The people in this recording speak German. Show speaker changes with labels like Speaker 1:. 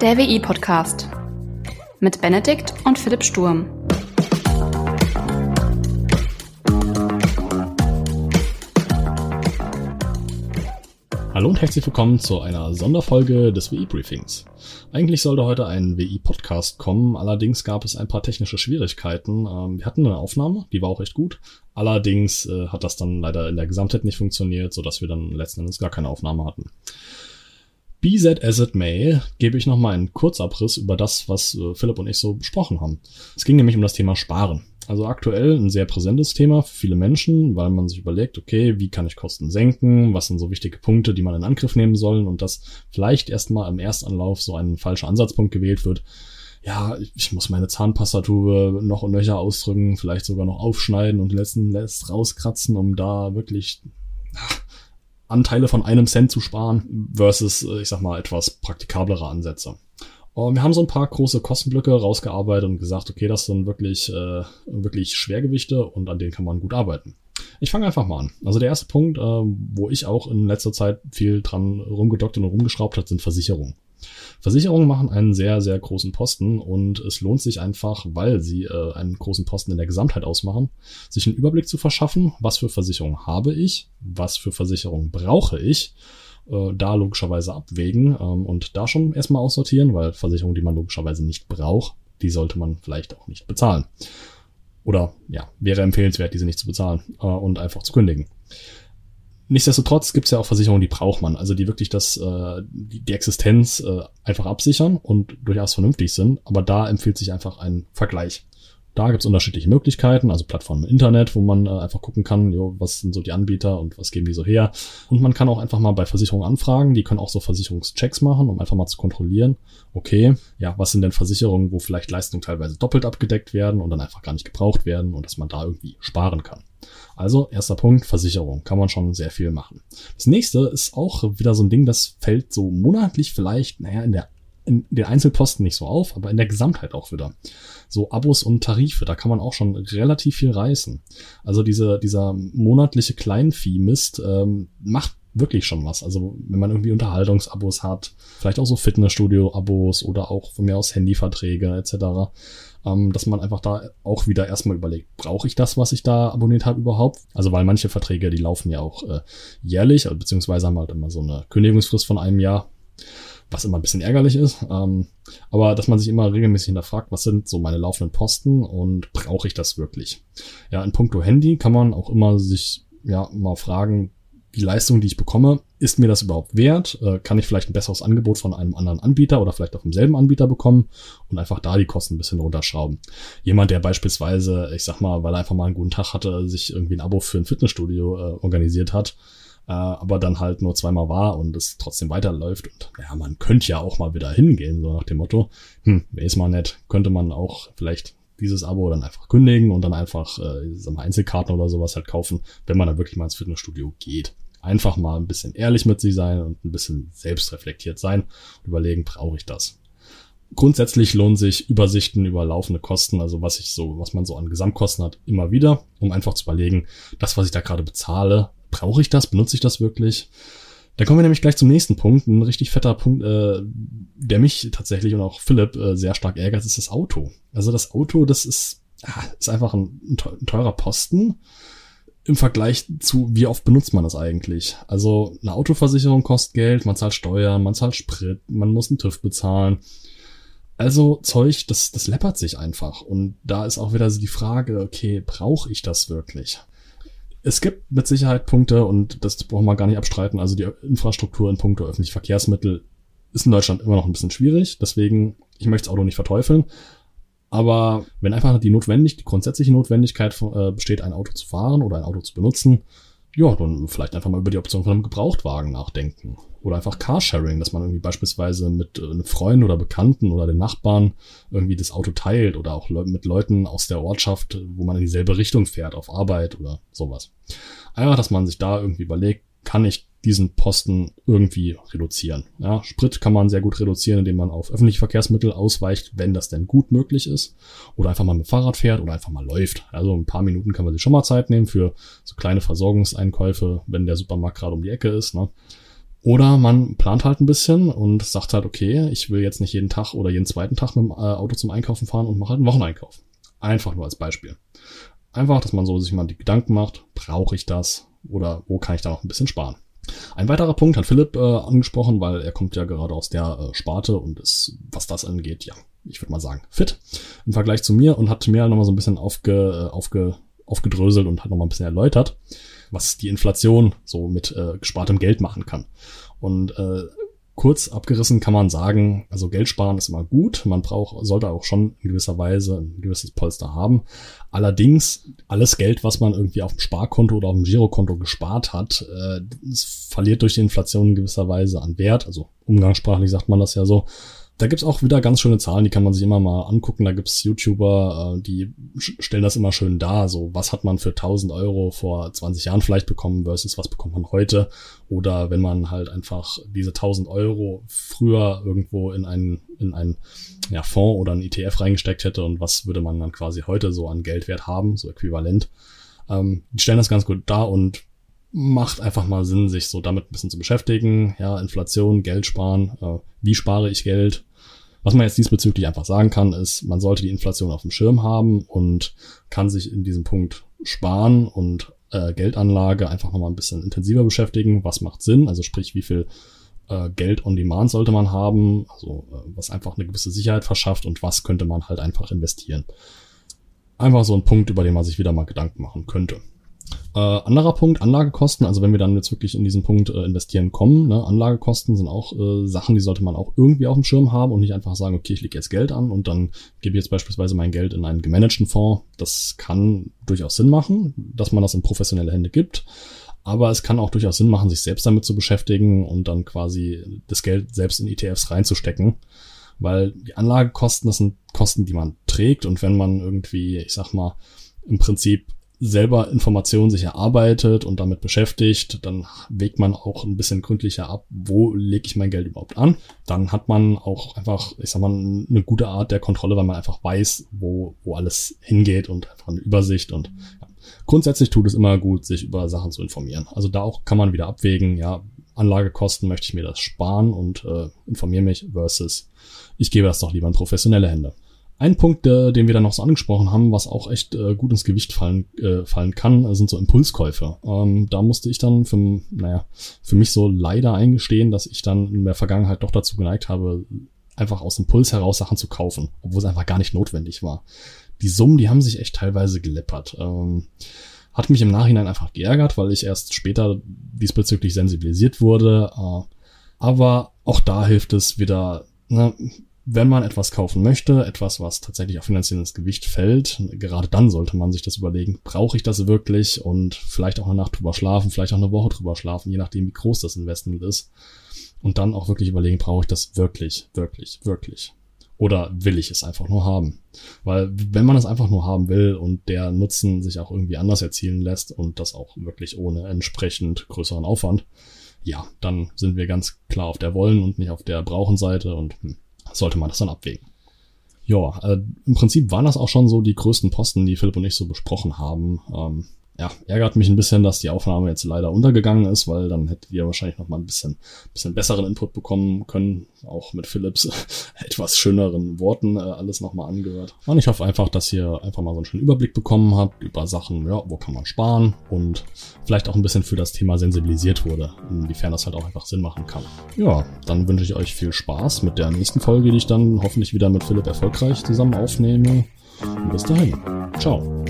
Speaker 1: Der WI-Podcast mit Benedikt und Philipp Sturm.
Speaker 2: Hallo und herzlich willkommen zu einer Sonderfolge des WI-Briefings. Eigentlich sollte heute ein WI-Podcast kommen, allerdings gab es ein paar technische Schwierigkeiten. Ähm, wir hatten eine Aufnahme, die war auch echt gut. Allerdings äh, hat das dann leider in der Gesamtheit nicht funktioniert, sodass wir dann letzten Endes gar keine Aufnahme hatten. Be that as it may, gebe ich nochmal einen Kurzabriss über das, was äh, Philipp und ich so besprochen haben. Es ging nämlich um das Thema Sparen. Also aktuell ein sehr präsentes Thema für viele Menschen, weil man sich überlegt, okay, wie kann ich Kosten senken? Was sind so wichtige Punkte, die man in Angriff nehmen soll? Und dass vielleicht erstmal im Erstanlauf so ein falscher Ansatzpunkt gewählt wird. Ja, ich muss meine Zahnpastatube noch und nöcher ausdrücken, vielleicht sogar noch aufschneiden und letzten lässt rauskratzen, um da wirklich ach, Anteile von einem Cent zu sparen versus, äh, ich sag mal, etwas praktikablere Ansätze. Und wir haben so ein paar große Kostenblöcke rausgearbeitet und gesagt, okay, das sind wirklich, äh, wirklich Schwergewichte und an denen kann man gut arbeiten. Ich fange einfach mal an. Also der erste Punkt, äh, wo ich auch in letzter Zeit viel dran rumgedockt und rumgeschraubt hat, sind Versicherungen. Versicherungen machen einen sehr, sehr großen Posten und es lohnt sich einfach, weil sie äh, einen großen Posten in der Gesamtheit ausmachen, sich einen Überblick zu verschaffen, was für Versicherungen habe ich, was für Versicherungen brauche ich, äh, da logischerweise abwägen ähm, und da schon erstmal aussortieren, weil Versicherungen, die man logischerweise nicht braucht, die sollte man vielleicht auch nicht bezahlen. Oder ja, wäre empfehlenswert, diese nicht zu bezahlen äh, und einfach zu kündigen. Nichtsdestotrotz gibt es ja auch Versicherungen, die braucht man, also die wirklich das, äh, die, die Existenz äh, einfach absichern und durchaus vernünftig sind. Aber da empfiehlt sich einfach ein Vergleich. Da gibt's unterschiedliche Möglichkeiten, also Plattformen im Internet, wo man äh, einfach gucken kann, jo, was sind so die Anbieter und was geben die so her. Und man kann auch einfach mal bei Versicherungen anfragen, die können auch so Versicherungschecks machen, um einfach mal zu kontrollieren, okay, ja, was sind denn Versicherungen, wo vielleicht Leistungen teilweise doppelt abgedeckt werden und dann einfach gar nicht gebraucht werden und dass man da irgendwie sparen kann. Also, erster Punkt, Versicherung. Kann man schon sehr viel machen. Das nächste ist auch wieder so ein Ding, das fällt so monatlich vielleicht, naja, in der in den Einzelposten nicht so auf, aber in der Gesamtheit auch wieder. So Abos und Tarife, da kann man auch schon relativ viel reißen. Also diese, dieser monatliche Kleinvieh-Mist ähm, macht wirklich schon was. Also wenn man irgendwie Unterhaltungsabos hat, vielleicht auch so Fitnessstudio-Abos oder auch von mir aus Handyverträge etc., ähm, dass man einfach da auch wieder erstmal überlegt, brauche ich das, was ich da abonniert habe überhaupt? Also weil manche Verträge, die laufen ja auch äh, jährlich, beziehungsweise haben halt immer so eine Kündigungsfrist von einem Jahr was immer ein bisschen ärgerlich ist. Ähm, aber dass man sich immer regelmäßig hinterfragt, was sind so meine laufenden Posten und brauche ich das wirklich? Ja, in puncto Handy kann man auch immer sich ja mal fragen, die Leistung, die ich bekomme, ist mir das überhaupt wert? Äh, kann ich vielleicht ein besseres Angebot von einem anderen Anbieter oder vielleicht auch vom selben Anbieter bekommen und einfach da die Kosten ein bisschen runterschrauben? Jemand, der beispielsweise, ich sag mal, weil er einfach mal einen guten Tag hatte, sich irgendwie ein Abo für ein Fitnessstudio äh, organisiert hat, äh, aber dann halt nur zweimal war und es trotzdem weiterläuft. Und ja, man könnte ja auch mal wieder hingehen, so nach dem Motto, hm, weiß mal nett, könnte man auch vielleicht dieses Abo dann einfach kündigen und dann einfach äh, sag mal, Einzelkarten oder sowas halt kaufen, wenn man dann wirklich mal ins Fitnessstudio geht. Einfach mal ein bisschen ehrlich mit sich sein und ein bisschen selbstreflektiert sein und überlegen, brauche ich das? Grundsätzlich lohnen sich Übersichten über laufende Kosten, also was ich so, was man so an Gesamtkosten hat, immer wieder, um einfach zu überlegen, das, was ich da gerade bezahle, brauche ich das? Benutze ich das wirklich? Da kommen wir nämlich gleich zum nächsten Punkt. Ein richtig fetter Punkt, äh, der mich tatsächlich und auch Philipp äh, sehr stark ärgert, ist das Auto. Also das Auto, das ist, ah, ist einfach ein, ein teurer Posten im Vergleich zu, wie oft benutzt man das eigentlich? Also eine Autoversicherung kostet Geld, man zahlt Steuern, man zahlt Sprit, man muss einen TÜV bezahlen. Also Zeug, das, das läppert sich einfach. Und da ist auch wieder die Frage, okay, brauche ich das wirklich? Es gibt mit Sicherheit Punkte, und das brauchen wir gar nicht abstreiten, also die Infrastruktur in puncto öffentliche Verkehrsmittel ist in Deutschland immer noch ein bisschen schwierig. Deswegen, ich möchte das Auto nicht verteufeln. Aber wenn einfach die notwendig, die grundsätzliche Notwendigkeit äh, besteht, ein Auto zu fahren oder ein Auto zu benutzen, ja, dann vielleicht einfach mal über die Option von einem Gebrauchtwagen nachdenken. Oder einfach Carsharing, dass man irgendwie beispielsweise mit äh, einem Freund oder Bekannten oder den Nachbarn irgendwie das Auto teilt oder auch mit Leuten aus der Ortschaft, wo man in dieselbe Richtung fährt, auf Arbeit oder sowas. Einfach, dass man sich da irgendwie überlegt, kann ich diesen Posten irgendwie reduzieren. Ja, Sprit kann man sehr gut reduzieren, indem man auf öffentliche Verkehrsmittel ausweicht, wenn das denn gut möglich ist. Oder einfach mal mit Fahrrad fährt oder einfach mal läuft. Also ein paar Minuten kann man sich schon mal Zeit nehmen für so kleine Versorgungseinkäufe, wenn der Supermarkt gerade um die Ecke ist. Ne? Oder man plant halt ein bisschen und sagt halt, okay, ich will jetzt nicht jeden Tag oder jeden zweiten Tag mit dem äh, Auto zum Einkaufen fahren und mache halt einen Wocheneinkauf. Einfach nur als Beispiel. Einfach, dass man so sich mal die Gedanken macht, brauche ich das oder wo kann ich da noch ein bisschen sparen. Ein weiterer Punkt hat Philipp äh, angesprochen, weil er kommt ja gerade aus der äh, Sparte und ist, was das angeht, ja, ich würde mal sagen, fit im Vergleich zu mir und hat mir nochmal so ein bisschen aufge, äh, aufge, aufgedröselt und hat nochmal ein bisschen erläutert, was die Inflation so mit äh, gespartem Geld machen kann. Und äh, kurz abgerissen kann man sagen, also Geld sparen ist immer gut. Man braucht, sollte auch schon in gewisser Weise ein gewisses Polster haben. Allerdings, alles Geld, was man irgendwie auf dem Sparkonto oder auf dem Girokonto gespart hat, äh, verliert durch die Inflation in gewisser Weise an Wert. Also umgangssprachlich sagt man das ja so. Da gibt's auch wieder ganz schöne Zahlen, die kann man sich immer mal angucken. Da gibt's YouTuber, äh, die stellen das immer schön dar. So, was hat man für 1000 Euro vor 20 Jahren vielleicht bekommen versus was bekommt man heute? Oder wenn man halt einfach diese 1000 Euro früher irgendwo in einen, in einen ja, Fonds oder einen ETF reingesteckt hätte und was würde man dann quasi heute so an Geldwert haben, so äquivalent. Ähm, die stellen das ganz gut dar und macht einfach mal Sinn, sich so damit ein bisschen zu beschäftigen. Ja, Inflation, Geld sparen, äh, wie spare ich Geld, was man jetzt diesbezüglich einfach sagen kann, ist, man sollte die Inflation auf dem Schirm haben und kann sich in diesem Punkt sparen und äh, Geldanlage einfach nochmal ein bisschen intensiver beschäftigen. Was macht Sinn? Also sprich, wie viel äh, Geld on Demand sollte man haben? Also äh, was einfach eine gewisse Sicherheit verschafft und was könnte man halt einfach investieren? Einfach so ein Punkt, über den man sich wieder mal Gedanken machen könnte. Äh, anderer Punkt, Anlagekosten. Also wenn wir dann jetzt wirklich in diesen Punkt äh, investieren kommen, ne, Anlagekosten sind auch äh, Sachen, die sollte man auch irgendwie auf dem Schirm haben und nicht einfach sagen, okay, ich lege jetzt Geld an und dann gebe ich jetzt beispielsweise mein Geld in einen gemanagten Fonds. Das kann durchaus Sinn machen, dass man das in professionelle Hände gibt. Aber es kann auch durchaus Sinn machen, sich selbst damit zu beschäftigen und dann quasi das Geld selbst in ETFs reinzustecken. Weil die Anlagekosten, das sind Kosten, die man trägt. Und wenn man irgendwie, ich sag mal, im Prinzip selber Informationen sich erarbeitet und damit beschäftigt, dann wägt man auch ein bisschen gründlicher ab, wo lege ich mein Geld überhaupt an. Dann hat man auch einfach, ich sag mal, eine gute Art der Kontrolle, weil man einfach weiß, wo, wo alles hingeht und einfach eine Übersicht und ja. grundsätzlich tut es immer gut, sich über Sachen zu informieren. Also da auch kann man wieder abwägen, ja, Anlagekosten möchte ich mir das sparen und äh, informiere mich versus ich gebe das doch lieber in professionelle Hände. Ein Punkt, äh, den wir dann noch so angesprochen haben, was auch echt äh, gut ins Gewicht fallen, äh, fallen kann, sind so Impulskäufe. Ähm, da musste ich dann für, naja, für mich so leider eingestehen, dass ich dann in der Vergangenheit doch dazu geneigt habe, einfach aus Impuls heraus Sachen zu kaufen, obwohl es einfach gar nicht notwendig war. Die Summen, die haben sich echt teilweise geleppert. Ähm, hat mich im Nachhinein einfach geärgert, weil ich erst später diesbezüglich sensibilisiert wurde. Äh, aber auch da hilft es wieder, ne, wenn man etwas kaufen möchte, etwas, was tatsächlich auf finanzielles Gewicht fällt, gerade dann sollte man sich das überlegen, brauche ich das wirklich und vielleicht auch eine Nacht drüber schlafen, vielleicht auch eine Woche drüber schlafen, je nachdem, wie groß das Investment ist. Und dann auch wirklich überlegen, brauche ich das wirklich, wirklich, wirklich? Oder will ich es einfach nur haben? Weil wenn man es einfach nur haben will und der Nutzen sich auch irgendwie anders erzielen lässt und das auch wirklich ohne entsprechend größeren Aufwand, ja, dann sind wir ganz klar auf der Wollen und nicht auf der Brauchen-Seite und hm, sollte man das dann abwägen. Ja, äh, im Prinzip waren das auch schon so die größten Posten, die Philipp und ich so besprochen haben. Ähm, ja, ärgert mich ein bisschen, dass die Aufnahme jetzt leider untergegangen ist, weil dann hättet ihr wahrscheinlich noch mal ein bisschen, bisschen besseren Input bekommen können, auch mit Philips etwas schöneren Worten äh, alles noch mal angehört. Und ich hoffe einfach, dass ihr einfach mal so einen schönen Überblick bekommen habt über Sachen, ja, wo kann man sparen und vielleicht auch ein bisschen für das Thema sensibilisiert wurde, inwiefern das halt auch einfach Sinn machen kann. Ja, dann wünsche ich euch viel Spaß mit der nächsten Folge, die ich dann hoffentlich wieder mit Philipp erfolgreich zusammen aufnehme. Und bis dahin. Ciao.